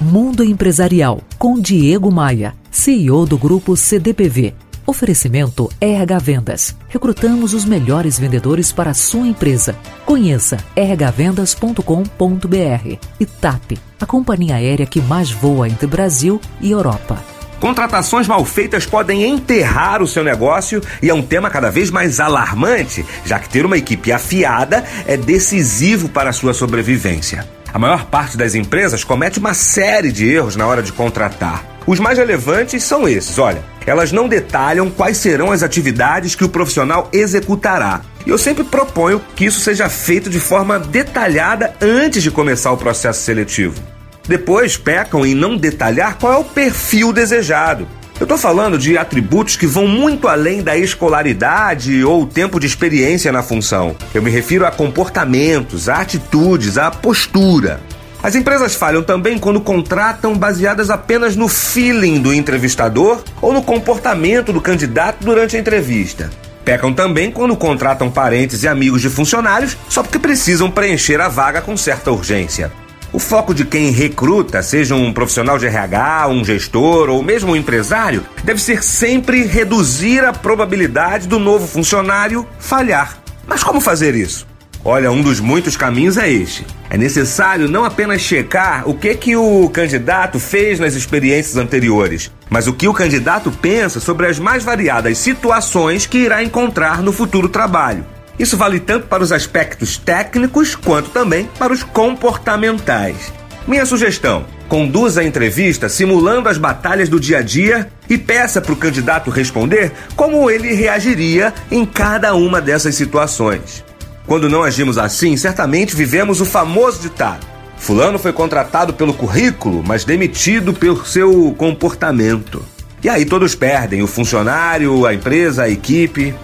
Mundo Empresarial com Diego Maia, CEO do grupo CDPV. Oferecimento RH Vendas. Recrutamos os melhores vendedores para a sua empresa. Conheça rhvendas.com.br e TAP, a companhia aérea que mais voa entre Brasil e Europa. Contratações mal feitas podem enterrar o seu negócio e é um tema cada vez mais alarmante, já que ter uma equipe afiada é decisivo para a sua sobrevivência. A maior parte das empresas comete uma série de erros na hora de contratar. Os mais relevantes são esses, olha. Elas não detalham quais serão as atividades que o profissional executará. E eu sempre proponho que isso seja feito de forma detalhada antes de começar o processo seletivo. Depois pecam em não detalhar qual é o perfil desejado. Eu estou falando de atributos que vão muito além da escolaridade ou tempo de experiência na função. Eu me refiro a comportamentos, a atitudes, a postura. As empresas falham também quando contratam baseadas apenas no feeling do entrevistador ou no comportamento do candidato durante a entrevista. Pecam também quando contratam parentes e amigos de funcionários só porque precisam preencher a vaga com certa urgência. O foco de quem recruta, seja um profissional de RH, um gestor ou mesmo um empresário, deve ser sempre reduzir a probabilidade do novo funcionário falhar. Mas como fazer isso? Olha, um dos muitos caminhos é este. É necessário não apenas checar o que que o candidato fez nas experiências anteriores, mas o que o candidato pensa sobre as mais variadas situações que irá encontrar no futuro trabalho. Isso vale tanto para os aspectos técnicos quanto também para os comportamentais. Minha sugestão: conduza a entrevista simulando as batalhas do dia a dia e peça para o candidato responder como ele reagiria em cada uma dessas situações. Quando não agimos assim, certamente vivemos o famoso ditado: Fulano foi contratado pelo currículo, mas demitido pelo seu comportamento. E aí todos perdem: o funcionário, a empresa, a equipe.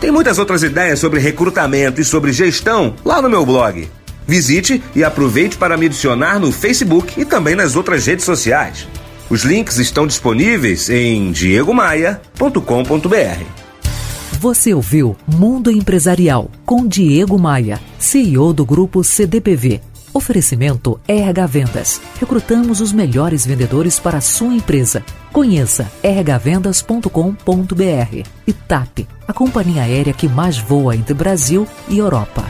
Tem muitas outras ideias sobre recrutamento e sobre gestão lá no meu blog. Visite e aproveite para me adicionar no Facebook e também nas outras redes sociais. Os links estão disponíveis em diegomaia.com.br. Você ouviu Mundo Empresarial com Diego Maia, CEO do grupo CDPV. Oferecimento RH Vendas. Recrutamos os melhores vendedores para a sua empresa. Conheça rhvendas.com.br e TAP, a companhia aérea que mais voa entre Brasil e Europa.